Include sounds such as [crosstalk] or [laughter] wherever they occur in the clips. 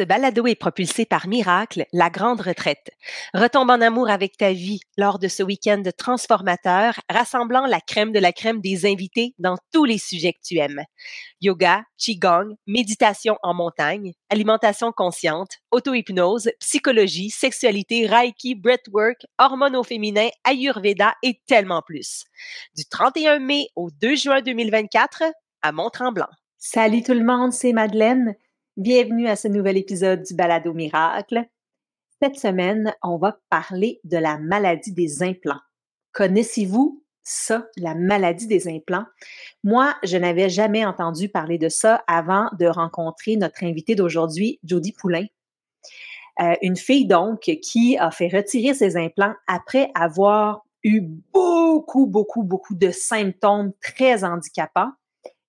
Ce balado est propulsé par Miracle, la grande retraite. Retombe en amour avec ta vie lors de ce week-end transformateur, rassemblant la crème de la crème des invités dans tous les sujets que tu aimes. Yoga, Qigong, méditation en montagne, alimentation consciente, auto-hypnose, psychologie, sexualité, Reiki, breathwork, hormones au féminin, Ayurveda et tellement plus. Du 31 mai au 2 juin 2024 à Mont-Tremblant. Salut tout le monde, c'est Madeleine. Bienvenue à ce nouvel épisode du Balado Miracle. Cette semaine, on va parler de la maladie des implants. Connaissez-vous ça, la maladie des implants? Moi, je n'avais jamais entendu parler de ça avant de rencontrer notre invitée d'aujourd'hui, Jody Poulain. Euh, une fille donc qui a fait retirer ses implants après avoir eu beaucoup, beaucoup, beaucoup de symptômes très handicapants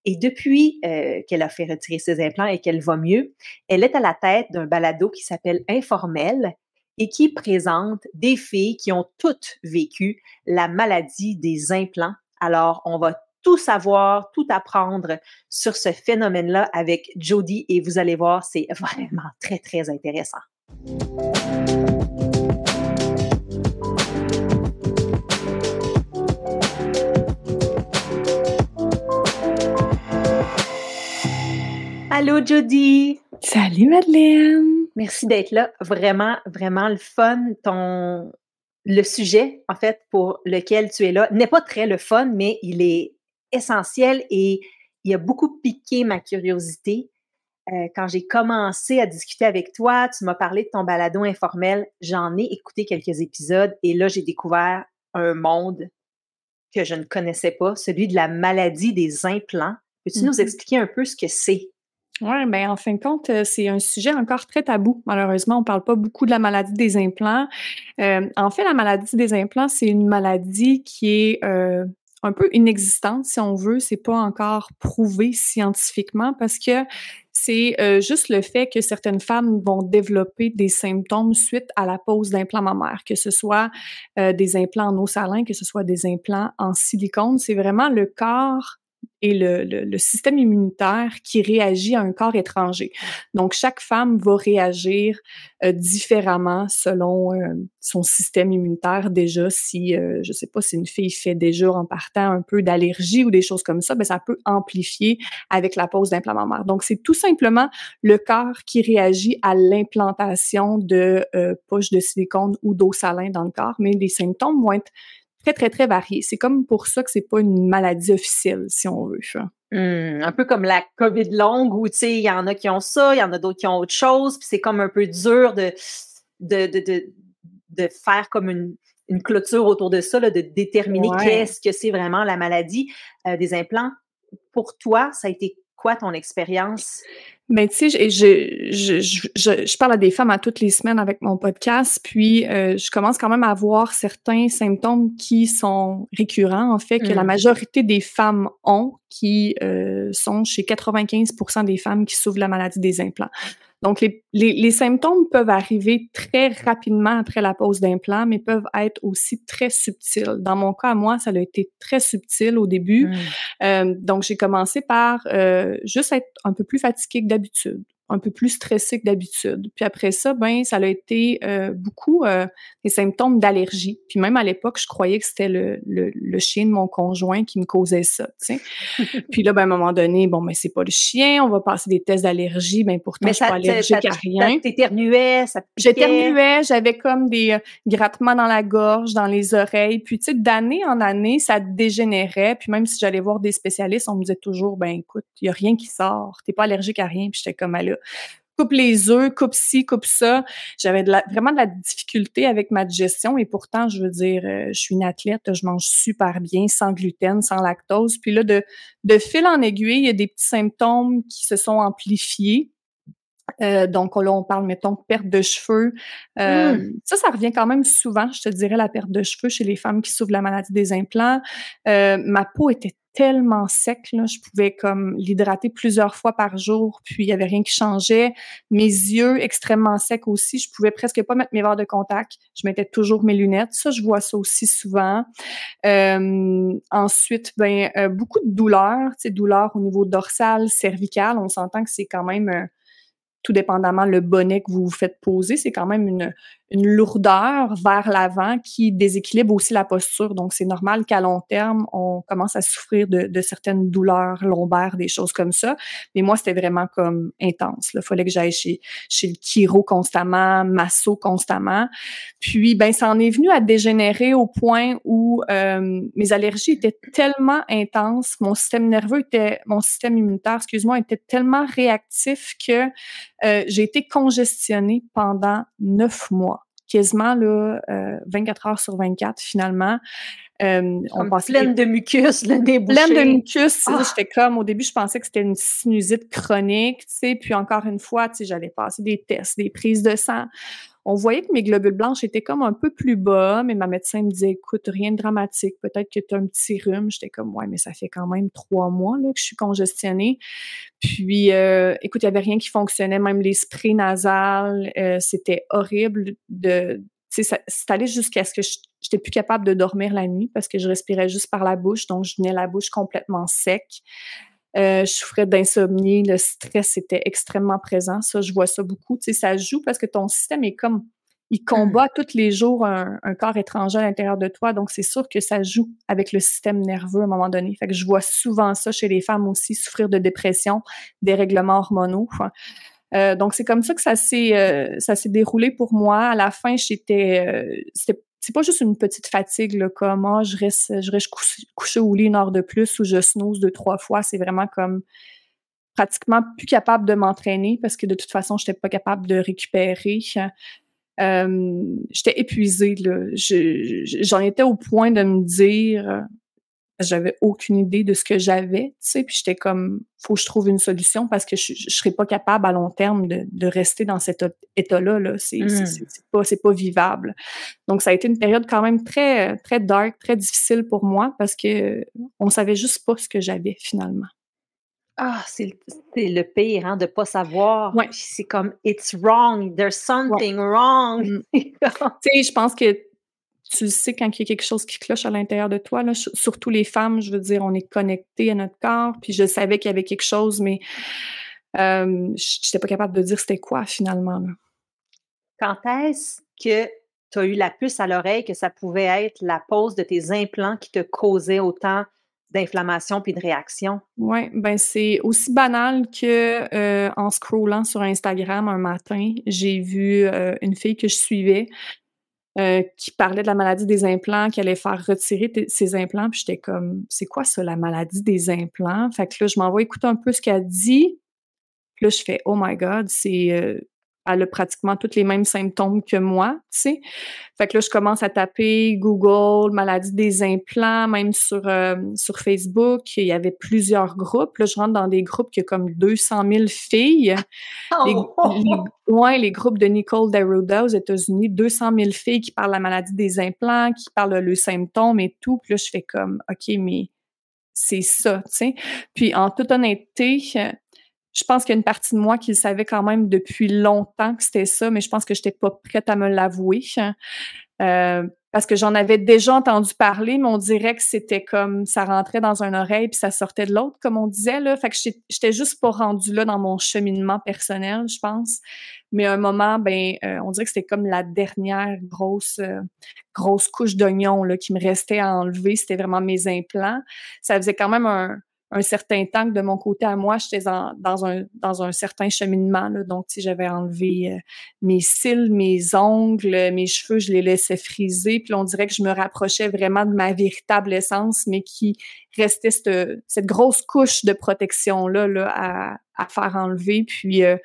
et depuis euh, qu'elle a fait retirer ses implants et qu'elle va mieux, elle est à la tête d'un balado qui s'appelle Informel et qui présente des filles qui ont toutes vécu la maladie des implants. Alors, on va tout savoir, tout apprendre sur ce phénomène-là avec Jody et vous allez voir, c'est [laughs] vraiment très, très intéressant. Allô, Jody! Salut, Madeleine! Merci d'être là. Vraiment, vraiment le fun. Ton, le sujet, en fait, pour lequel tu es là, n'est pas très le fun, mais il est essentiel et il a beaucoup piqué ma curiosité. Euh, quand j'ai commencé à discuter avec toi, tu m'as parlé de ton balado informel. J'en ai écouté quelques épisodes et là, j'ai découvert un monde que je ne connaissais pas, celui de la maladie des implants. Peux-tu nous mm-hmm. expliquer un peu ce que c'est? Oui, ben en fin de compte, euh, c'est un sujet encore très tabou. Malheureusement, on parle pas beaucoup de la maladie des implants. Euh, en fait, la maladie des implants, c'est une maladie qui est euh, un peu inexistante, si on veut. C'est pas encore prouvé scientifiquement parce que c'est juste le fait que certaines femmes vont développer des symptômes suite à la pose d'implants mammaires, que ce soit des implants en eau salin, que ce soit des implants en silicone. C'est vraiment le corps et le, le, système immunitaire qui réagit à un corps étranger. Donc, chaque femme va réagir euh, différemment selon euh, son système immunitaire. Déjà, si, euh, je sais pas, si une fille fait déjà en partant un peu d'allergie ou des choses comme ça, ben, ça peut amplifier avec la pose d'implant mammaire. Donc, c'est tout simplement le corps qui réagit à l'implantation de poches de silicone ou d'eau salin dans le corps, mais les symptômes vont être très, très, très varié. C'est comme pour ça que c'est pas une maladie officielle, si on veut. Mmh, un peu comme la COVID longue où, tu sais, il y en a qui ont ça, il y en a d'autres qui ont autre chose, puis c'est comme un peu dur de, de, de, de, faire comme une, une, clôture autour de ça, de déterminer qu'est-ce que c'est vraiment la maladie euh, des implants. Pour toi, ça a été quoi ton expérience? Mais tu sais, je, je, je, je, parle à des femmes à toutes les semaines avec mon podcast, puis euh, je commence quand même à voir certains symptômes qui sont récurrents, en fait, que la mmh. majorité des femmes ont, qui euh, sont chez 95% des femmes qui souffrent de la maladie des implants. Donc, les, les, les, symptômes peuvent arriver très rapidement après la pose d'implant, mais peuvent être aussi très subtils. Dans mon cas, moi, ça a été très subtil au début. Mmh. Euh, donc, j'ai commencé par euh, juste être un peu plus fatiguée que d'habitude un peu plus stressé que d'habitude. Puis après ça, ben ça a été euh, beaucoup euh, des symptômes d'allergie. Puis même à l'époque, je croyais que c'était le, le, le, chien de mon conjoint qui me causait ça. Tu sais. [laughs] Puis là, ben, à un moment donné, bon, ben c'est pas le chien, on va passer des tests d'allergie. Ben pourtant, je suis pas allergique à rien. T'éternuais, ça J'éternuais, j'avais comme des euh, grattements dans la gorge, dans les oreilles. Puis tu sais, d'année en année, ça dégénérait. Puis même si j'allais voir des spécialistes, on me disait toujours, ben écoute, il y a rien qui sort. T'es pas allergique à rien. Puis j'étais comme, là, coupe les œufs, coupe ci, coupe ça. J'avais vraiment de la difficulté avec ma digestion et pourtant, je veux dire, euh, je suis une athlète, je mange super bien, sans gluten, sans lactose. Puis là, de, de fil en aiguille, il y a des petits symptômes qui se sont amplifiés. Euh, donc là, on parle, mettons, perte de cheveux. Euh, mmh. Ça, ça revient quand même souvent, je te dirais, la perte de cheveux chez les femmes qui souffrent de la maladie des implants. ma peau était tellement sec, là, je pouvais comme l'hydrater plusieurs fois par jour, puis il y avait rien qui changeait. Mes yeux extrêmement secs aussi, je pouvais presque pas mettre mes verres de contact. Je mettais toujours mes lunettes. Ça, je vois ça aussi souvent. Euh, ensuite, ben euh, beaucoup de douleurs, tu sais, douleurs au niveau dorsal, cervical. On s'entend que c'est quand même euh, tout dépendamment le bonnet que vous vous faites poser, c'est quand même une, une lourdeur vers l'avant qui déséquilibre aussi la posture. Donc, c'est normal qu'à long terme, on commence à souffrir de, de, certaines douleurs lombaires, des choses comme ça. Mais moi, c'était vraiment comme intense. Il fallait que j'aille chez, chez le chiro constamment, masso constamment. Puis, ben, ça en est venu à dégénérer au point où euh, mes allergies étaient tellement intenses, mon système nerveux était, mon système immunitaire, excuse-moi, était tellement réactif que euh, j'ai été congestionnée pendant neuf mois, quasiment là, euh, 24 heures sur 24 finalement. Euh, on pleine de mucus, [laughs] le. Pleine de mucus. Ah! J'étais comme, au début, je pensais que c'était une sinusite chronique, tu sais. Puis encore une fois, tu sais, j'allais passer des tests, des prises de sang on voyait que mes globules blanches étaient comme un peu plus bas, mais ma médecin me disait, écoute, rien de dramatique, peut-être que tu as un petit rhume. J'étais comme, ouais, mais ça fait quand même trois mois là, que je suis congestionnée. Puis, euh, écoute, il n'y avait rien qui fonctionnait, même les sprays euh, c'était horrible de... C'est allé jusqu'à ce que je j'étais plus capable de dormir la nuit parce que je respirais juste par la bouche, donc je venais la bouche complètement sec. Euh, je souffrais d'insomnie, le stress était extrêmement présent. Ça, je vois ça beaucoup. Tu sais, ça joue parce que ton système est comme il combat mmh. tous les jours un, corps étranger à l'intérieur de toi. Donc, c'est sûr que ça joue avec le système nerveux à un moment donné. Fait que je vois souvent ça chez les femmes aussi, souffrir de dépression, des règlements hormonaux. Euh, donc, c'est comme ça que ça s'est euh, ça s'est déroulé pour moi. À la fin, j'étais euh, c'était c'est pas juste une petite fatigue là, comme oh, je reste je reste couché, au lit une heure de plus ou je snooze deux trois fois. C'est vraiment comme pratiquement plus capable de m'entraîner parce que de toute façon j'étais pas capable de récupérer. Euh, j'étais épuisée là. J'en étais au point de me dire j'avais aucune idée de ce que j'avais, tu sais, puis j'étais comme, faut que je trouve une solution parce que je, je serais pas capable à long terme de, de rester dans cet état-là, là. C'est, pas, c'est pas vivable. Donc, ça a été une période quand même très, très dark, très difficile pour moi parce que on savait juste pas ce que j'avais finalement. Ah, c'est le pire, hein, de pas savoir. Ouais. C'est comme, it's wrong, there's something wrong. Mmh. [laughs] tu sais, je pense que tu le sais quand il y a quelque chose qui cloche à l'intérieur de toi. Là. Surtout les femmes, je veux dire, on est connecté à notre corps. Puis je savais qu'il y avait quelque chose, mais euh, je n'étais pas capable de dire c'était quoi finalement. Quand est-ce que tu as eu la puce à l'oreille que ça pouvait être la pose de tes implants qui te causait autant d'inflammation puis de réaction? Oui, ben c'est aussi banal que euh, en scrollant sur Instagram un matin, j'ai vu euh, une fille que je suivais euh, qui parlait de la maladie des implants, qui allait faire retirer ses implants. Puis j'étais comme, c'est quoi ça, la maladie des implants? Fait que là, je m'envoie écouter un peu ce qu'elle dit. Puis là, je fais, oh my God, c'est euh, elle a pratiquement tous les mêmes symptômes que moi, tu sais. Fait que là, je commence à taper Google, maladie des implants, même sur euh, sur Facebook, il y avait plusieurs groupes. Là, je rentre dans des groupes qui ont comme 200 000 filles. Oh! Les, ouais, les groupes de Nicole Deruda aux États-Unis, 200 000 filles qui parlent de la maladie des implants, qui parlent le symptômes et tout. Puis là, je fais comme, OK, mais c'est ça, tu sais. Puis en toute honnêteté, je pense qu'il y a une partie de moi qui le savait quand même depuis longtemps que c'était ça, mais je pense que je n'étais pas prête à me l'avouer. Euh, parce que j'en avais déjà entendu parler, mais on dirait que c'était comme ça rentrait dans un oreille puis ça sortait de l'autre, comme on disait là. Fait que j'étais juste pas rendue là dans mon cheminement personnel, je pense. Mais à un moment, ben, euh, on dirait que c'était comme la dernière grosse euh, grosse couche d'oignon qui me restait à enlever. C'était vraiment mes implants. Ça faisait quand même un un certain temps que de mon côté à moi, j'étais dans, un, dans un certain cheminement. Là. Donc, si j'avais enlevé euh, mes cils, mes ongles, mes cheveux, je les laissais friser. Puis on dirait que je me rapprochais vraiment de ma véritable essence, mais qui restait cette, cette grosse couche de protection-là là, à, à faire enlever. Puis, euh,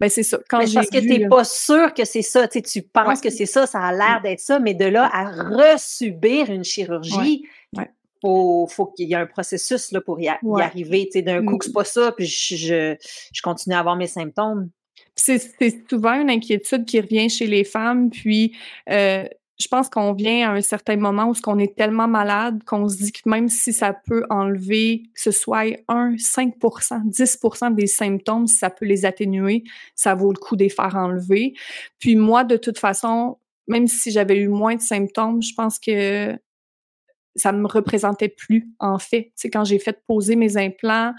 ben c'est ça. Quand parce que tu n'es pas sûr que c'est ça. Tu, tu penses que c'est ça, ça a l'air d'être ça, mais de là à resubir une chirurgie, faut, faut qu'il y ait un processus là, pour y, arriver. D'un coup, c'est pas ça, puis je, je, continue à avoir mes symptômes. C'est souvent une inquiétude qui revient chez les femmes, puis euh, je pense qu'on vient à un certain moment où on est tellement malade qu'on se dit que même si ça peut enlever, que ce soit 1, 5% 10% des symptômes, si ça peut les atténuer, ça vaut le coup de les faire enlever. Puis moi, de toute façon, même si j'avais eu moins de symptômes, je pense que ça me représentait plus, en fait. Tu quand j'ai fait poser mes implants,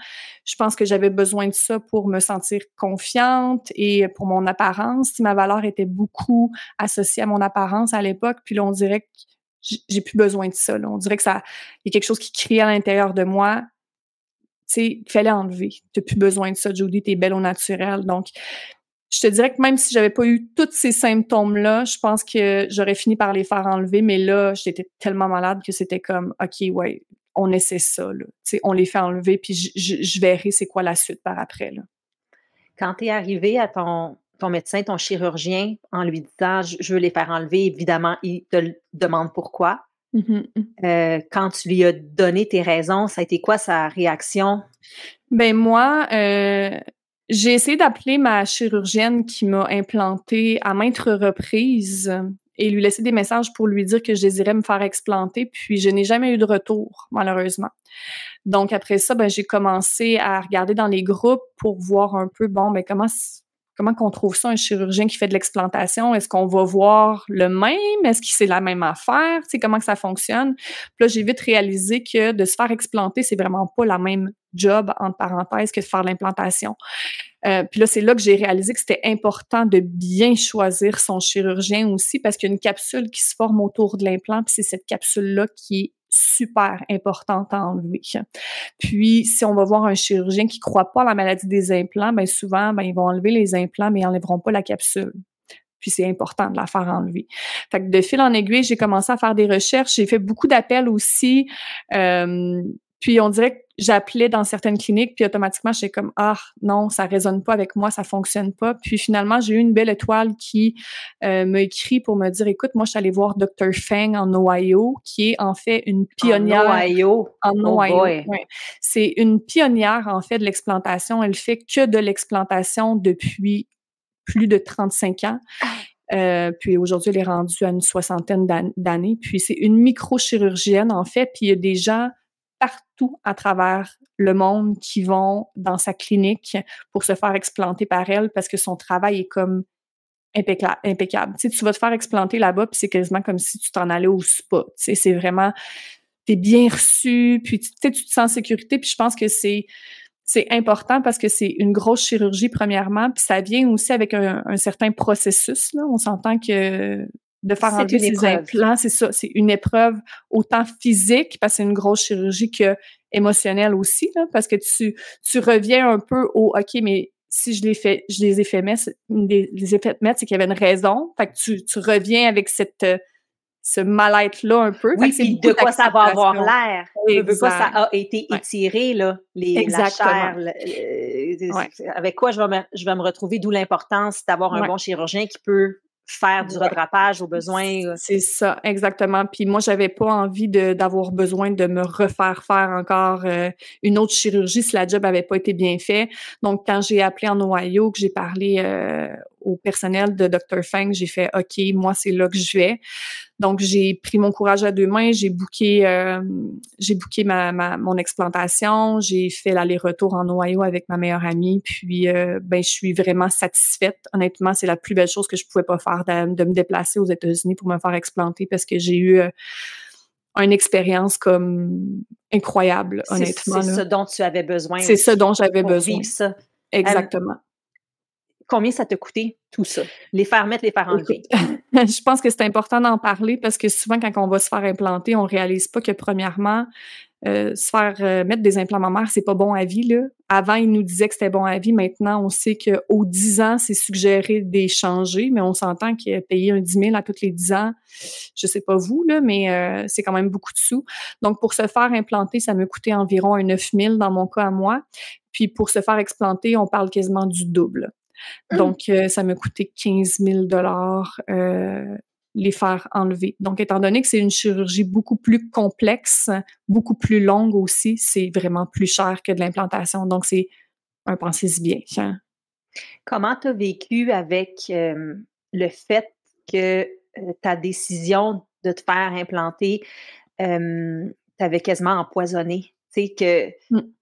je pense que j'avais besoin de ça pour me sentir confiante et pour mon apparence. Ma valeur était beaucoup associée à mon apparence à l'époque, puis là, on dirait que j'ai plus besoin de ça. On dirait que ça, il y a quelque chose qui crie à l'intérieur de moi. Tu sais, il fallait enlever. Tu plus besoin de ça, Judy, t'es belle au naturel. Donc, je te dirais que même si j'avais pas eu tous ces symptômes-là, je pense que j'aurais fini par les faire enlever. Mais là, j'étais tellement malade que c'était comme, OK, ouais, on essaie ça. Là. on les fait enlever, puis je, verrai c'est quoi la suite par après. Là. Quand tu es arrivé à ton, ton médecin, ton chirurgien, en lui disant je veux les faire enlever, évidemment, il te demande pourquoi. Mmh mmh. Euh, quand tu lui as donné tes raisons, ça a été quoi sa réaction? Ben moi, euh, j'ai essayé d'appeler ma chirurgienne qui m'a implanté à maintes reprises et lui laisser des messages pour lui dire que je désirais me faire explanter, puis je n'ai jamais eu de retour, malheureusement. Donc après ça, ben, j'ai commencé à regarder dans les groupes pour voir un peu, bon, ben comment comment qu'on trouve ça, un chirurgien qui fait de l'explantation? Est-ce qu'on va voir le même? Est-ce que c'est la même affaire? Tu sais, comment que ça fonctionne? Puis là, j'ai vite réalisé que de se faire explanter, c'est vraiment pas la même job, entre parenthèses, que de faire l'implantation. Euh, puis là, c'est là que j'ai réalisé que c'était important de bien choisir son chirurgien aussi parce qu'il y a une capsule qui se forme autour de l'implant, puis c'est cette capsule-là qui est super importante à enlever. Puis, si on va voir un chirurgien qui croit pas à la maladie des implants, ben souvent, ben, ils vont enlever les implants, mais ils enlèveront pas la capsule. Puis c'est important de la faire enlever. Fait que de fil en aiguille, j'ai commencé à faire des recherches. J'ai fait beaucoup d'appels aussi. Euh, puis on dirait que j'appelais dans certaines cliniques, puis automatiquement, j'étais comme ah non, ça résonne pas avec moi, ça fonctionne pas. Puis finalement, j'ai eu une belle étoile qui euh, m'a écrit pour me dire écoute, moi, je suis allée voir Dr. Feng en Ohio, qui est en fait une pionnière. En Ohio? En oh Ohio. C'est une pionnière en fait de l'explantation. Elle fait que de l'explantation depuis plus de 35 ans. Ah. Euh, puis aujourd'hui, elle est rendue à une soixantaine d'années. Puis c'est une microchirurgienne, en fait. Puis il y a des gens partout à travers le monde qui vont dans sa clinique pour se faire explanter par elle parce que son travail est comme impeccable. Tu, sais, tu vas te faire explanter là-bas, puis c'est quasiment comme si tu t'en allais au spa. Tu sais, c'est vraiment, t'es bien reçu, puis tu, tu te sens en sécurité, puis je pense que c'est c'est important parce que c'est une grosse chirurgie premièrement, puis ça vient aussi avec un, un certain processus. Là. On s'entend que de faire enlever ces implants, c'est ça, c'est une épreuve autant physique parce que c'est une grosse chirurgie que émotionnelle aussi, là, parce que tu, tu reviens un peu au OK, mais si je les fais, je les ai fait mettre, les, les ai fait mettre, c'est qu'il y avait une raison. Fait que tu, tu reviens avec cette ce mal-être-là un peu. Oui, puis de quoi ça va avoir l'air? pas ça a été étiré, là, les, la chair. Euh, avec quoi je vais me, je vais me retrouver, d'où l'importance d'avoir un bon chirurgien qui peut faire du redrapage au besoin. Euh. C'est ça, exactement. Puis moi, j'avais pas envie d'avoir besoin de me refaire faire encore euh, une autre chirurgie si la job avait pas été bien fait. Donc, quand j'ai appelé en Ohio, que j'ai parlé euh, au personnel de Dr. Feng, j'ai fait OK, moi, c'est là que je vais. Donc, j'ai pris mon courage à deux mains, j'ai booké, euh, j'ai booké ma, ma, mon explantation, j'ai fait l'aller-retour en Ohio avec ma meilleure amie, puis euh, ben, je suis vraiment satisfaite. Honnêtement, c'est la plus belle chose que je pouvais pas faire de, me déplacer aux États-Unis pour me faire explanter parce que j'ai eu euh, une expérience comme incroyable, honnêtement. C'est ce dont tu avais besoin. C'est ce dont j'avais besoin. Ça. Exactement. Combien ça t'a coûté tout ça? Les faire mettre, les faire enlever? [laughs] je pense que c'est important d'en parler parce que souvent, quand on va se faire implanter, on réalise pas que premièrement, euh, se faire euh, mettre des implants mammaires, c'est pas bon à vie. Là. Avant, ils nous disaient que c'était bon à vie. Maintenant, on sait qu'au 10 ans, c'est suggéré d'échanger, mais on s'entend qu'il a payé un 10 000 à tous les 10 ans. Je sais pas vous, là, mais euh, c'est quand même beaucoup de sous. Donc, pour se faire implanter, ça me coûtait environ un 9 000 dans mon cas à moi. Puis pour se faire explanter, on parle quasiment du double. Mmh. Donc, euh, ça m'a coûté 15 000 dollars euh, les faire enlever. Donc, étant donné que c'est une chirurgie beaucoup plus complexe, beaucoup plus longue aussi, c'est vraiment plus cher que de l'implantation. Donc, c'est un pensez bien. Hein. Comment tu as vécu avec le fait que ta décision de te faire implanter t'avait quasiment empoisonné? Tu sais, que mmh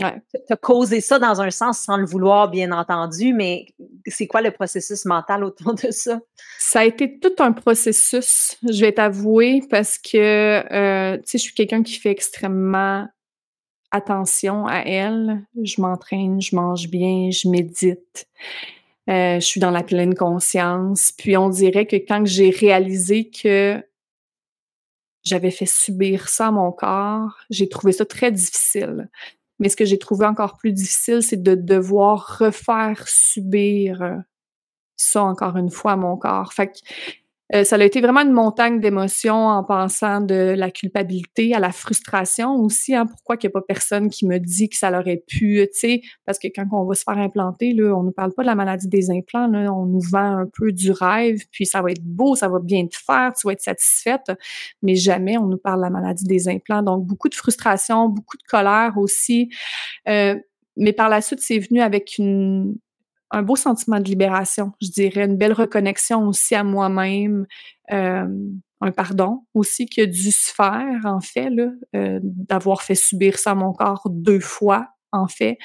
Ouais. Tu as causé ça dans un sens sans le vouloir, bien entendu, mais c'est quoi le processus mental autour de ça? Ça a été tout un processus, je vais t'avouer, parce que, euh, tu sais, je suis quelqu'un qui fait extrêmement attention à elle. Je m'entraîne, je mange bien, je médite. Euh, je suis dans la pleine conscience. Puis on dirait que quand j'ai réalisé que j'avais fait subir ça à mon corps, j'ai trouvé ça très difficile. Mais ce que j'ai trouvé encore plus difficile, c'est de devoir refaire subir euh, ça encore une fois à mon corps. Fait euh, ça a été vraiment une montagne d'émotions en pensant de la culpabilité à la frustration aussi. Hein, pourquoi qu'il n'y a pas personne qui me dit que ça l'aurait pu, tu sais, parce que quand on va se faire implanter, là, on ne parle pas de la maladie des implants, là, on nous vend un peu du rêve, puis ça va être beau, ça va bien te faire, tu vas être satisfaite, mais jamais on nous parle de la maladie des implants. Donc, beaucoup de frustration, beaucoup de colère aussi. Euh, mais par la suite, c'est venu avec une, un beau sentiment de libération, je dirais, une belle reconnexion aussi à moi-même, euh, un pardon aussi qui a dû se faire, en fait, euh, d'avoir fait subir ça à mon corps deux fois, en fait.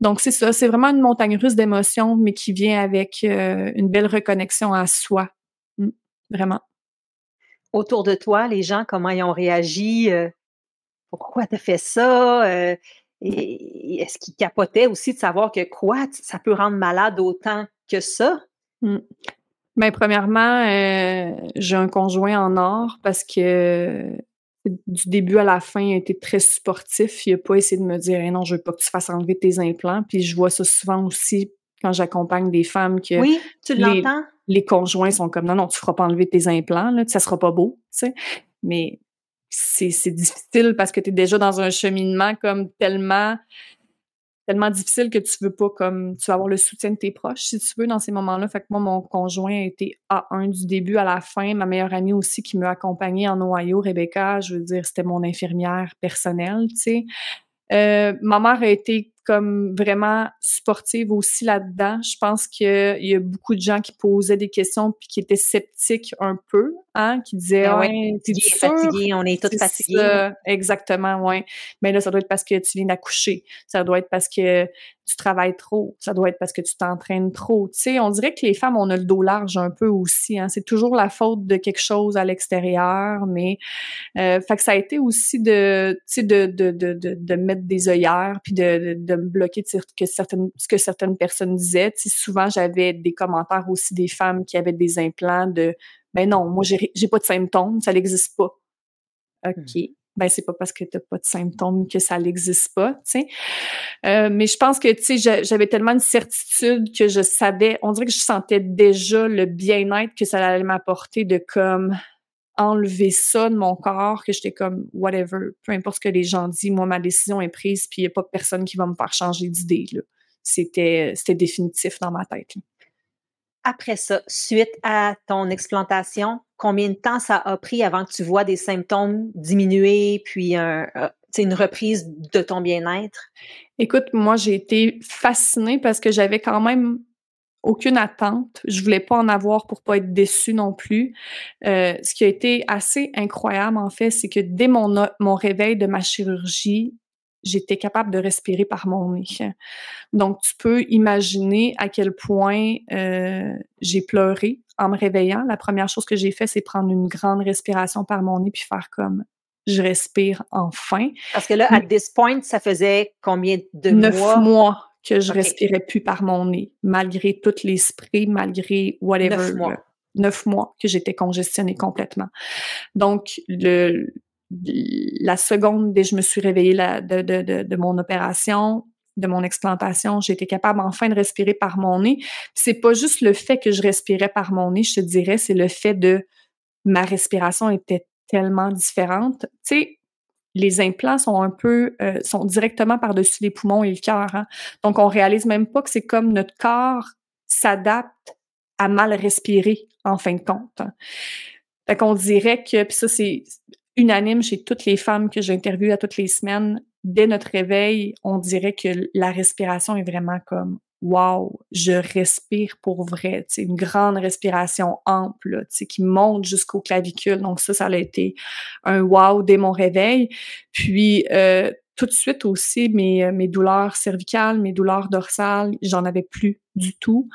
Donc, c'est ça, c'est vraiment une montagne russe d'émotions, mais qui vient avec euh, une belle reconnexion à soi. Mmh, vraiment. Autour de toi, les gens, comment ils ont réagi? pourquoi tu fait ça? Et est-ce qu'il capotait aussi de savoir que quoi, ça peut rendre malade autant que ça? Mmh. Bien, premièrement, euh, j'ai un conjoint en or parce que du début à la fin, il a été très supportif. Il n'a pas essayé de me dire non, je veux pas que tu fasses enlever tes implants. Puis je vois ça souvent aussi quand j'accompagne des femmes que oui, tu l'entends? Les conjoints sont comme non, non, tu feras pas enlever tes implants, là, ça sera pas beau. Tu sais. Mais c'est difficile parce que tu es déjà dans un cheminement comme tellement tellement difficile que tu veux pas comme tu vas avoir le soutien de tes proches si tu veux dans ces moments-là. Fait que moi mon conjoint a été A1 du début à la fin, ma meilleure amie aussi qui m'a accompagnée en Ohio, Rebecca, je veux dire c'était mon infirmière personnelle, tu sais. Euh, ma mère a été comme vraiment sportive aussi là-dedans. Je pense qu'il y a beaucoup de gens qui posaient des questions puis qui étaient sceptiques un peu, hein, qui disaient ah ouais, fatigué, on est tous fatigués. Exactement, ouais. Mais là, ça doit être parce que tu viens d'accoucher. Ça doit être parce que tu travailles trop. Ça doit être parce que tu t'entraînes trop. Tu sais, on dirait que les femmes, on a le dos large un peu aussi. Hein. C'est toujours la faute de quelque chose à l'extérieur, mais euh, fait que ça a été aussi de, tu sais, de, de, de, de, mettre des œillères puis de, de, me bloquer que certaines, ce que certaines personnes disaient. Tu sais, souvent, j'avais des commentaires aussi des femmes qui avaient des implants de ben non, moi j'ai j'ai pas de symptômes, ça n'existe pas. OK. Ben c'est pas parce que tu n'as pas de symptômes que ça n'existe pas, tu sais. Euh, mais je pense que tu sais j'avais tellement de certitude que je savais, on dirait que je sentais déjà le bien-être que ça allait m'apporter de comme enlever ça de mon corps, que j'étais comme whatever, peu importe ce que les gens disent, moi ma décision est prise, puis il n'y a pas personne qui va me faire changer d'idée. C'était c'était définitif dans ma tête. Après ça, suite à ton explantation, combien de temps ça a pris avant que tu vois des symptômes diminuer, puis euh, une reprise de ton bien-être? Écoute, moi, j'ai été fascinée parce que j'avais quand même aucune attente. Je voulais pas en avoir pour pas être déçue non plus. Euh, ce qui a été assez incroyable, en fait, c'est que dès mon, mon réveil de ma chirurgie, j'étais capable de respirer par mon nez. Donc, tu peux imaginer à quel point euh, j'ai pleuré en me réveillant. La première chose que j'ai fait, c'est prendre une grande respiration par mon nez puis faire comme je respire enfin. Parce que là, à this point, ça faisait combien de Neuf mois? que je respirais plus par mon nez, malgré toutes les sprays, malgré whatever. Neuf mois. Neuf mois que j'étais congestionnée complètement. Donc, le, la seconde dès que je me suis réveillée de, de, de, de, mon opération, de mon explantation, j'ai été capable enfin de respirer par mon nez. C'est pas juste le fait que je respirais par mon nez, je te dirais, c'est le fait de ma respiration était tellement différente. Tu sais, les implants sont un peu euh, sont directement par-dessus les poumons et le cœur. Hein. Donc on réalise même pas que c'est comme notre corps s'adapte à mal respirer en fin de compte. Fait qu'on dirait que puis ça c'est unanime chez toutes les femmes que j'interviewe à toutes les semaines. Dès notre réveil, on dirait que la respiration est vraiment comme wow, je respire pour vrai, c'est une grande respiration ample, tu qui monte jusqu'au clavicule. Donc ça, ça a été un wow dès mon réveil. Puis euh, tout de suite aussi mes, euh, mes douleurs cervicales, mes douleurs dorsales, j'en avais plus du tout.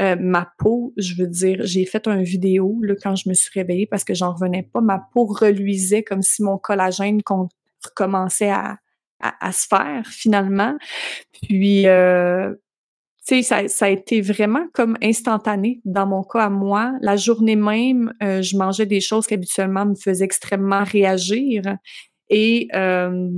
Euh, ma peau, je veux dire, j'ai fait une vidéo là, quand je me suis réveillée parce que j'en revenais pas. Ma peau reluisait comme si mon collagène recommençait à, à, se faire finalement. Puis, euh, tu sais, ça, ça, a été vraiment comme instantané dans mon cas à moi. La journée même, euh, je mangeais des choses qui habituellement me faisaient extrêmement réagir et euh,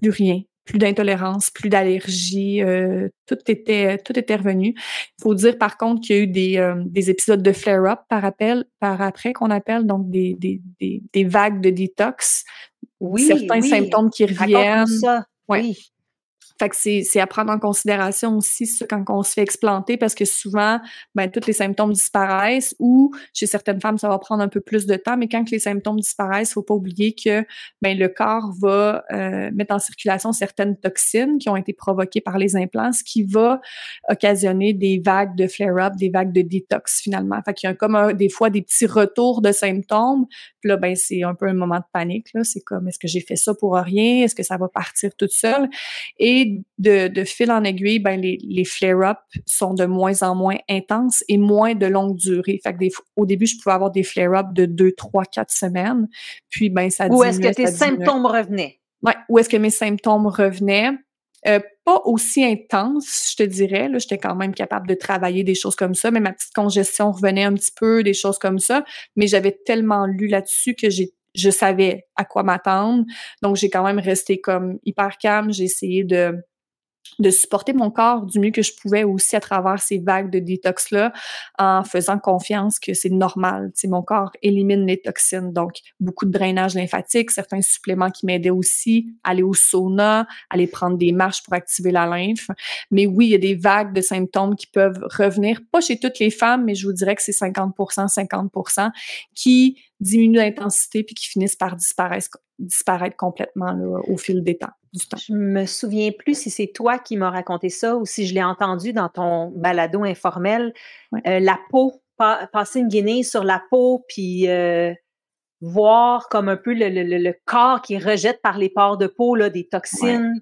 plus rien, plus d'intolérance, plus d'allergie, euh, tout était tout était revenu. Il faut dire par contre qu'il y a eu des, euh, des épisodes de flare-up par appel, par après qu'on appelle donc des, des, des, des, vagues de détox. Oui, certains symptômes qui reviennent. Ça. Oui. Fait que c'est à prendre en considération aussi ça quand on se fait explanter parce que souvent, ben, tous les symptômes disparaissent ou chez certaines femmes, ça va prendre un peu plus de temps, mais quand les symptômes disparaissent, faut pas oublier que ben, le corps va euh, mettre en circulation certaines toxines qui ont été provoquées par les implants, ce qui va occasionner des vagues de flare-up, des vagues de détox finalement. Fait qu'il y a comme des fois des petits retours de symptômes. Puis là, ben, c'est un peu un moment de panique. Là. C'est comme, est-ce que j'ai fait ça pour rien? Est-ce que ça va partir toute seule? Et de, fil en aiguille, ben les, les flare-ups sont de moins en moins intenses et moins de longue durée. Fait que des, au début, je pouvais avoir des flare-ups de 2, 3, 4 semaines. Puis, ben, ça Où est-ce que tes symptômes revenaient? Ouais, où est-ce que mes symptômes revenaient? Euh, pas aussi intense, je te dirais. Là, j'étais quand même capable de travailler des choses comme ça, mais ma petite congestion revenait un petit peu, des choses comme ça. Mais j'avais tellement lu là-dessus que j'ai je savais à quoi m'attendre. Donc, j'ai quand même resté comme hyper calme. J'ai essayé de de supporter mon corps du mieux que je pouvais aussi à travers ces vagues de détox-là en faisant confiance que c'est normal. Tu mon corps élimine les toxines. Donc, beaucoup de drainage lymphatique, certains suppléments qui m'aidaient aussi, aller au sauna, aller prendre des marches pour activer la lymphe. Mais oui, il y a des vagues de symptômes qui peuvent revenir, pas chez toutes les femmes, mais je vous dirais que c'est 50% 50% qui diminuent l'intensité puis qui finissent par disparaître, disparaître complètement au fil des temps. Je me souviens plus si c'est toi qui m'as raconté ça ou si je l'ai entendu dans ton balado informel. Euh, la peau, passer une guinée sur la peau, puis euh, voir comme un peu le, corps qui rejette par les pores de peau là, des toxines. Ouais,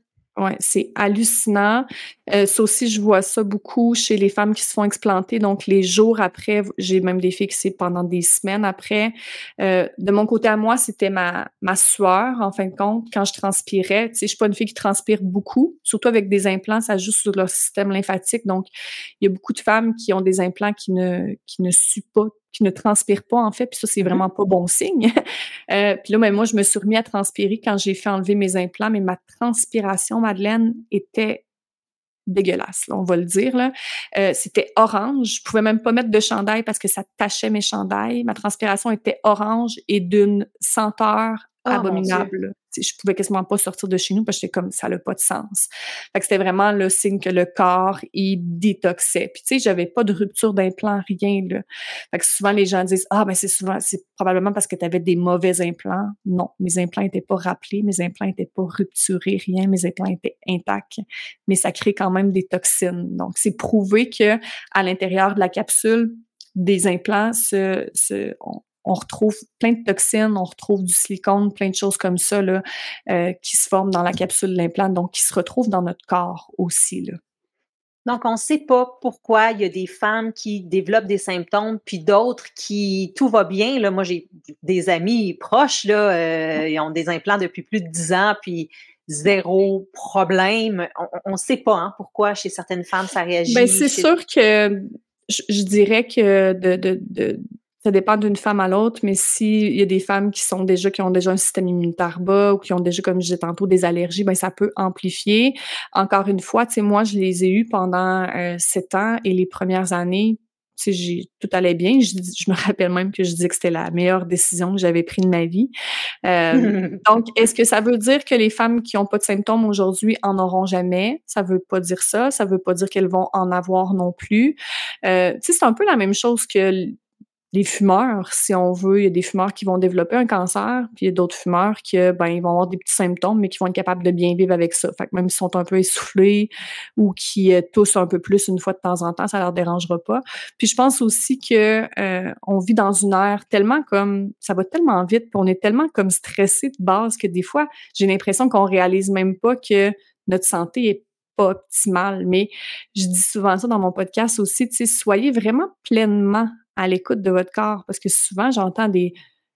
c'est hallucinant. Euh, ça aussi, je vois ça beaucoup chez les femmes qui se font explanter. Donc, les jours après, j'ai même des filles qui c'est pendant des semaines après. Euh, de mon côté à moi, c'était ma, ma sueur, en fin de compte, quand je transpirais. Tu sais, je suis pas une fille qui transpire beaucoup. Surtout avec des implants, ça joue sur leur système lymphatique. Donc, il y a beaucoup de femmes qui ont des implants qui ne, qui ne suent pas qui ne transpire pas, en fait, puis ça, c'est mm-hmm. vraiment pas bon signe. [laughs] euh, puis là, mais moi, je me suis remis à transpirer quand j'ai fait enlever mes implants, mais ma transpiration, Madeleine, était dégueulasse, on va le dire. Là. Euh, c'était orange. Je pouvais même pas mettre de chandail parce que ça tachait mes chandails. Ma transpiration était orange et d'une senteur oh, abominable je pouvais quasiment pas sortir de chez nous parce que j'étais comme ça n'a pas de sens. Fait que c'était vraiment le signe que le corps il détoxait. Puis tu sais, j'avais pas de rupture d'implant, rien là. Fait que souvent les gens disent ah ben c'est souvent c'est probablement parce que tu avais des mauvais implants. Non, mes implants étaient pas rappelés, mes implants étaient pas rupturés, rien, mes implants étaient intacts, mais ça crée quand même des toxines. Donc c'est prouvé que à l'intérieur de la capsule des implants se, se retrouve plein de toxines, on retrouve du silicone, plein de choses comme ça là, euh, qui se forment dans la capsule de l'implant, donc qui se retrouvent dans notre corps aussi. Là. Donc, on ne sait pas pourquoi il y a des femmes qui développent des symptômes, puis d'autres qui tout va bien. Là, moi, j'ai des amis proches, là, euh, ils ont des implants depuis plus de 10 ans, puis zéro problème. On ne sait pas hein, pourquoi chez certaines femmes ça réagit. Ben, c'est sûr que je, dirais que de, de, de ça dépend d'une femme à l'autre, mais s'il y a des femmes qui sont déjà, qui ont déjà un système immunitaire bas ou qui ont déjà, comme je disais tantôt, des allergies, ben ça peut amplifier. Encore une fois, tu sais, moi, je les ai eues pendant euh, sept ans et les premières années, tu sais, tout allait bien. Je, je, me rappelle même que je disais que c'était la meilleure décision que j'avais prise de ma vie. Euh, [laughs] donc, est-ce que ça veut dire que les femmes qui n'ont pas de symptômes aujourd'hui en auront jamais? Ça veut pas dire ça. Ça veut pas dire qu'elles vont en avoir non plus. Euh, tu sais, c'est un peu la même chose que des fumeurs, si on veut. Il y a des fumeurs qui vont développer un cancer, puis il y a d'autres fumeurs qui, ben, ils vont avoir des petits symptômes, mais qui vont être capables de bien vivre avec ça. Fait que même s'ils sont un peu essoufflés ou qui euh, toussent un peu plus une fois de temps en temps, ça leur dérangera pas. Puis je pense aussi que euh, on vit dans une ère tellement comme ça va tellement vite, puis on est tellement comme stressé de base que des fois, j'ai l'impression qu'on réalise même pas que notre santé est pas optimale. Mais je dis souvent ça dans mon podcast aussi, tu sais, soyez vraiment pleinement à l'écoute de votre corps parce que souvent j'entends des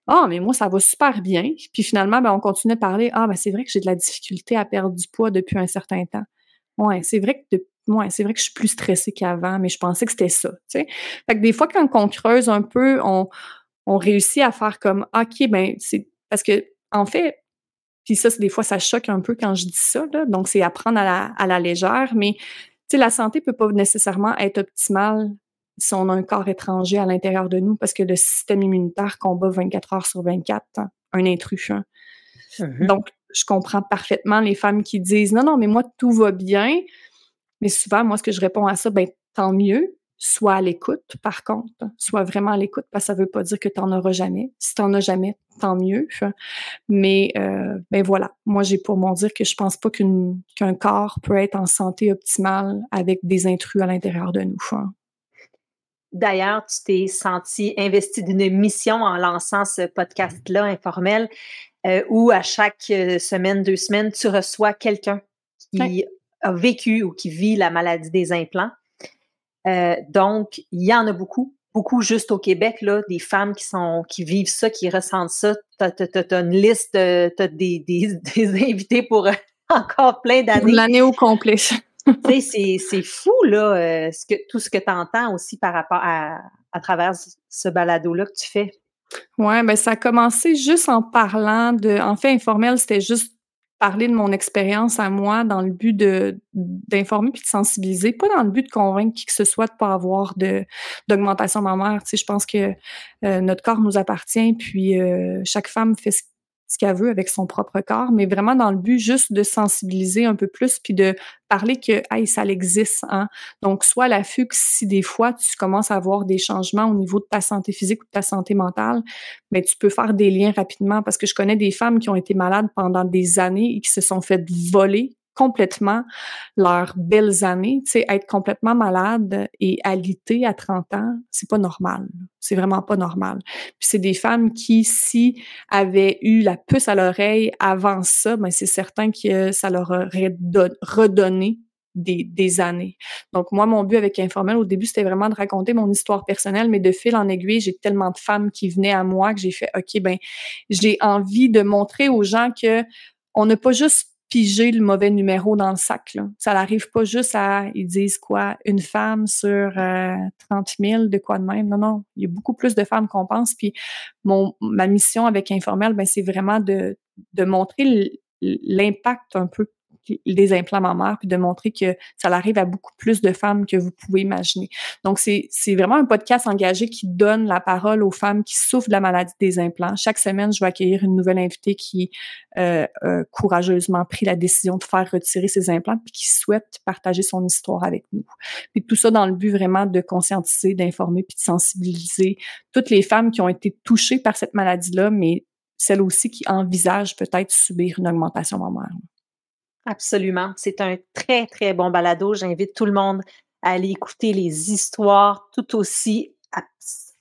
ah, mais moi, ça va super bien. Puis finalement, ben, on continue de parler. Ah, ben, c'est vrai que j'ai de la difficulté à perdre du poids depuis un certain temps. Ouais, c'est vrai que ouais, c'est vrai que je suis plus stressée qu'avant, mais je pensais que c'était ça. Fait que des fois, quand on creuse un peu, on, on réussit à faire comme OK, ben, c'est parce que, en fait, puis ça, des fois, ça choque un peu quand je dis ça. Donc, c'est apprendre à la, à la légère. Mais, la santé peut pas nécessairement être optimale si on a un corps étranger à l'intérieur de nous, parce que le système immunitaire combat 24 heures sur 24 hein, un intrus. Hein. Mm-hmm. Donc, je comprends parfaitement les femmes qui disent non, non, mais moi, tout va bien. Mais souvent, moi, ce que je réponds à ça, ben tant mieux. Sois à l'écoute, par contre. Sois vraiment à l'écoute, parce que ça veut pas dire que tu n'en auras jamais. Si tu n'en as jamais, tant mieux. Mais euh, ben voilà, moi, j'ai pour mon dire que je pense pas qu'un corps peut être en santé optimale avec des intrus à l'intérieur de nous. D'ailleurs, tu t'es senti investi d'une mission en lançant ce podcast-là informel euh, où à chaque euh, semaine, deux semaines, tu reçois quelqu'un qui a vécu ou qui vit la maladie des implants. Euh, donc, il y en a beaucoup, beaucoup juste au Québec, là, des femmes qui sont qui vivent ça, qui ressentent ça. Tu as, une liste, tu as des, [laughs] des, invités pour encore plein d'années. L'année au complet c'est fou, là, euh, tout ce que tu entends aussi par rapport à, à travers ce balado-là que tu fais. Oui, ben ça a commencé juste en parlant de. En fait, informel, c'était juste parler de mon expérience à moi dans le but de d'informer puis de sensibiliser, pas dans le but de convaincre qui que ce soit de pas avoir de d'augmentation mammaire. Tu sais, je pense que euh, notre corps nous appartient, puis euh, chaque femme fait ce ce qu'elle veut avec son propre corps, mais vraiment dans le but juste de sensibiliser un peu plus puis de parler que hey, ça existe. Hein? Donc, soit la fugue, si des fois tu commences à avoir des changements au niveau de ta santé physique ou de ta santé mentale, mais tu peux faire des liens rapidement parce que je connais des femmes qui ont été malades pendant des années et qui se sont fait voler complètement leurs belles années. Tu sais, être complètement malade et alité à 30 ans, c'est pas normal. C'est vraiment pas normal. Puis c'est des femmes qui, si avaient eu la puce à l'oreille avant ça, ben c'est certain que ça leur aurait redonné des, années. Donc, moi, mon but avec Informel, au début, c'était vraiment de raconter mon histoire personnelle, mais de fil en aiguille, j'ai tellement de femmes qui venaient à moi que j'ai fait, OK, ben, j'ai envie de montrer aux gens que on n'a pas juste piger le mauvais numéro dans le sac. Là. Ça n'arrive pas juste à, ils disent quoi, une femme sur 30 euh, 000, de quoi de même. Non, non, il y a beaucoup plus de femmes qu'on pense. Puis mon, ma mission avec Informel, ben, c'est vraiment de, de montrer l'impact un peu des implants mammaires, puis de montrer que ça arrive à beaucoup plus de femmes que vous pouvez imaginer. Donc, c'est vraiment un podcast engagé qui donne la parole aux femmes qui souffrent de la maladie des implants. Chaque semaine, je vais accueillir une nouvelle invitée qui euh, courageusement pris la décision de faire retirer ses implants, puis qui souhaite partager son histoire avec nous. Puis tout ça dans le but vraiment de conscientiser, d'informer, puis de sensibiliser toutes les femmes qui ont été touchées par cette maladie-là, mais celles aussi qui envisagent peut-être subir une augmentation mammaire. Absolument. C'est un très, très bon balado. J'invite tout le monde à aller écouter les histoires tout aussi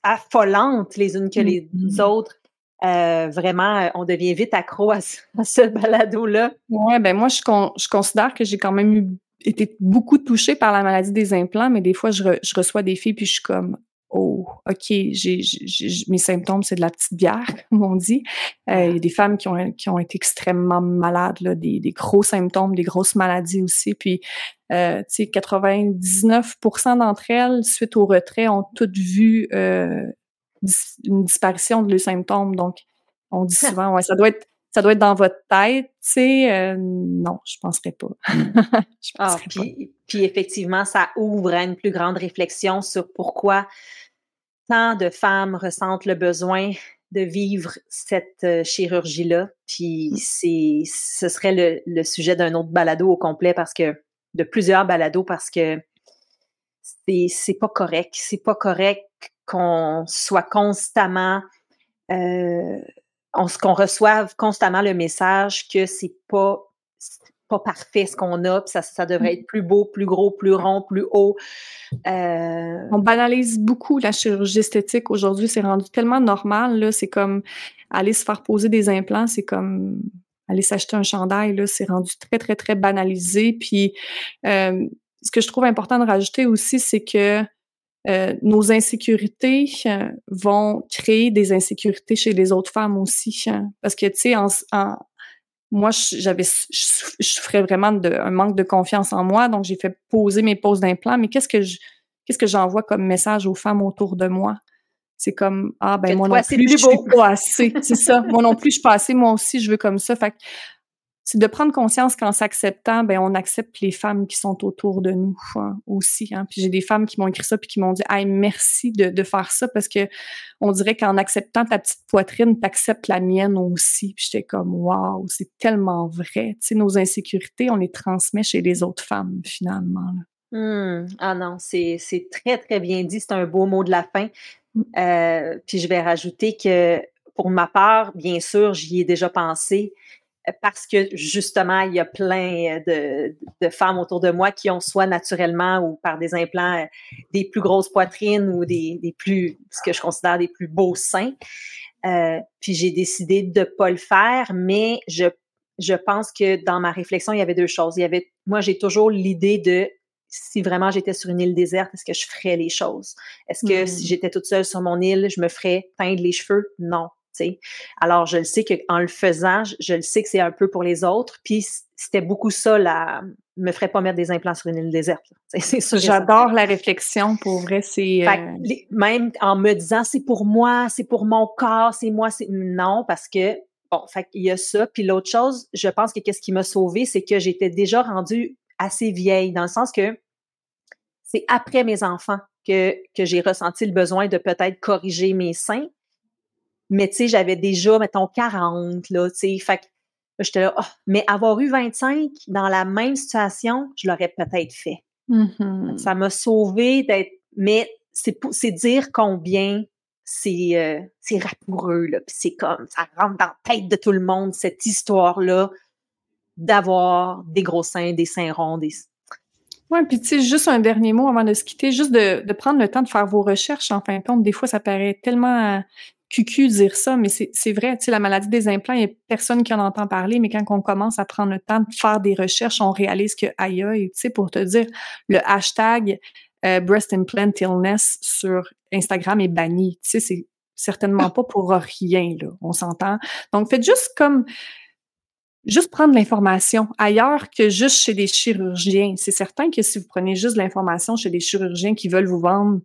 affolantes les unes que les mm-hmm. autres. Euh, vraiment, on devient vite accro à ce, balado-là. Oui, ben moi, je, je considère que j'ai quand même été beaucoup touchée par la maladie des implants, mais des fois, je, je reçois des filles, puis je suis comme, OK, j'ai, mes symptômes, c'est de la petite bière, [laughs] comme on dit. Euh, il y a des femmes qui ont, qui ont été extrêmement malades, là, des, des gros symptômes, des grosses maladies aussi. Puis, euh, tu sais, 99% d'entre elles, suite au retrait, ont toutes vu euh, une disparition de leurs symptômes. Donc, on dit souvent, ouais, ça doit être ça doit être dans votre tête, tu sais, euh, non, je penserais pas. [laughs] je ah, puis, pas. puis effectivement, ça ouvre à une plus grande réflexion sur pourquoi tant de femmes ressentent le besoin de vivre cette euh, chirurgie-là. Puis mm. c'est, ce serait le, sujet d'un autre balado au complet parce que, de plusieurs balados parce que c'est pas correct. C'est pas correct qu'on soit constamment euh, qu'on reçoive constamment le message que c'est pas pas parfait ce qu'on a, ça, ça devrait être plus beau, plus gros, plus rond, plus haut. Euh... On banalise beaucoup la chirurgie esthétique aujourd'hui, c'est rendu tellement normal, là, c'est comme aller se faire poser des implants, c'est comme aller s'acheter un chandail, là, c'est rendu très, très, très banalisé. Puis euh, ce que je trouve important de rajouter aussi, c'est que euh, nos insécurités vont créer des insécurités chez les autres femmes aussi. Hein. parce que, tu sais, en, moi, j'avais, je, ferais vraiment de, un manque de confiance en moi, donc j'ai fait poser mes poses d'implants. Mais qu'est-ce que je, qu'est-ce que j'envoie comme message aux femmes autour de moi? C'est comme ah ben moi non plus, je suis pas assez. C'est ça. moi non plus, je suis pas assez. Moi aussi, je veux comme ça. Fait c'est de prendre conscience qu'en s'acceptant, ben on accepte les femmes qui sont autour de nous hein, aussi. Hein. Puis j'ai des femmes qui m'ont écrit ça puis qui m'ont dit "Hey, merci de, de, faire ça parce que on dirait qu'en acceptant ta petite poitrine, t'acceptes la mienne aussi." Puis j'étais comme "Waouh, c'est tellement vrai." Tu sais, nos insécurités, on les transmet chez les autres femmes finalement. Mmh. Ah non, c'est très très bien dit. C'est un beau mot de la fin. Mmh. Euh, puis je vais rajouter que pour ma part, bien sûr, j'y ai déjà pensé parce que justement, il y a plein de, femmes autour de moi qui ont soit naturellement ou par des implants euh, des plus grosses poitrines ou des, plus, ce que je considère des plus beaux seins. Euh, puis j'ai décidé de ne pas le faire, mais je, je pense que dans ma réflexion, il y avait deux choses. Il y avait, moi, j'ai toujours l'idée de si vraiment j'étais sur une île déserte, est-ce que je ferais les choses? Est-ce que si mmh. j'étais toute seule sur mon île, je me ferais teindre les cheveux? Non. Alors, je le sais qu'en le faisant, je, le sais que c'est un peu pour les autres. Puis, c'était beaucoup ça, là, me ferait pas mettre des implants sur une île déserte. [laughs] J'adore la réflexion, pour vrai. C'est euh même en me disant, c'est pour moi, c'est pour mon corps, c'est moi, c'est non, parce que bon, fait il y a ça. Puis l'autre chose, je pense que qu'est-ce qui m'a sauvée, c'est que j'étais déjà rendue assez vieille, dans le sens que c'est après mes enfants que, que j'ai ressenti le besoin de peut-être corriger mes seins. Mais tu sais, j'avais déjà, mettons, 40, là, tu sais. Fait que j'étais là, oh, mais avoir eu 25 dans la même situation, je l'aurais peut-être fait. Mm-hmm. Ça m'a sauvé d'être. Mais c'est, dire combien c'est, euh, c'est rapoureux, là. Puis c'est comme, ça rentre dans la tête de tout le monde, cette histoire-là d'avoir des gros seins, des seins ronds, des. Ouais, puis tu sais, juste un dernier mot avant de se quitter, juste de, de, prendre le temps de faire vos recherches en fin de compte. Des fois, ça paraît tellement cucu dire ça, mais c'est vrai, tu sais, la maladie des implants, il n'y a personne qui en entend parler, mais quand on commence à prendre le temps de faire des recherches, on réalise que aïe tu sais, pour te dire, le hashtag euh, breast implant illness sur Instagram est banni. Tu sais, c'est certainement pas pour rien, là, on s'entend. Donc, faites juste comme juste prendre l'information ailleurs que juste chez des chirurgiens. C'est certain que si vous prenez juste l'information chez des chirurgiens qui veulent vous vendre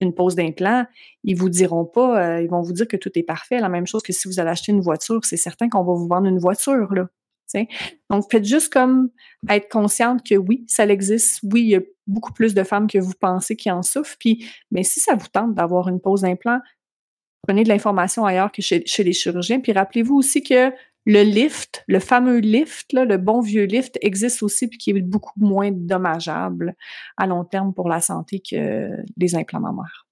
une pose d'implant, ils vous diront pas, euh, ils vont vous dire que tout est parfait. La même chose que si vous allez acheter une voiture, c'est certain qu'on va vous vendre une voiture, là. Donc, faites juste comme être consciente que oui, ça existe. Oui, il y a beaucoup plus de femmes que vous pensez qui en souffrent. Puis, mais si ça vous tente d'avoir une pose d'implant, prenez de l'information ailleurs que chez les chirurgiens. Puis rappelez-vous aussi que le lift, le fameux lift, le bon vieux lift, existe aussi puis qui est beaucoup moins dommageable à long terme pour la santé que les implants mammaires.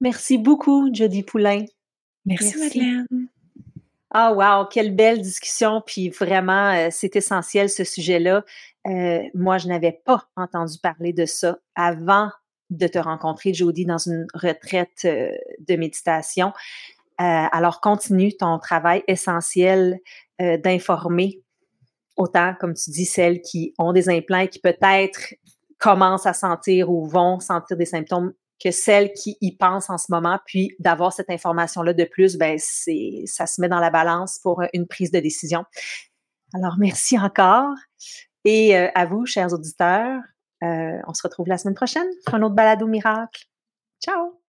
Merci beaucoup, Jody Poulain. Merci, Madeleine. Ah, wow, quelle belle discussion. Puis vraiment, euh, c'est essentiel ce sujet-là. Euh, moi, je n'avais pas entendu parler de ça avant de te rencontrer, Jody, dans une retraite euh, de méditation. Euh, alors, continue ton travail essentiel euh, d'informer autant, comme tu dis, celles qui ont des implants et qui peut-être commencent à sentir ou vont sentir des symptômes que celles qui y pensent en ce moment, puis d'avoir cette information-là de plus, ben c'est ça se met dans la balance pour une prise de décision. Alors, merci encore. Et euh, à vous, chers auditeurs, on se retrouve la semaine prochaine pour un autre balado miracle. Ciao!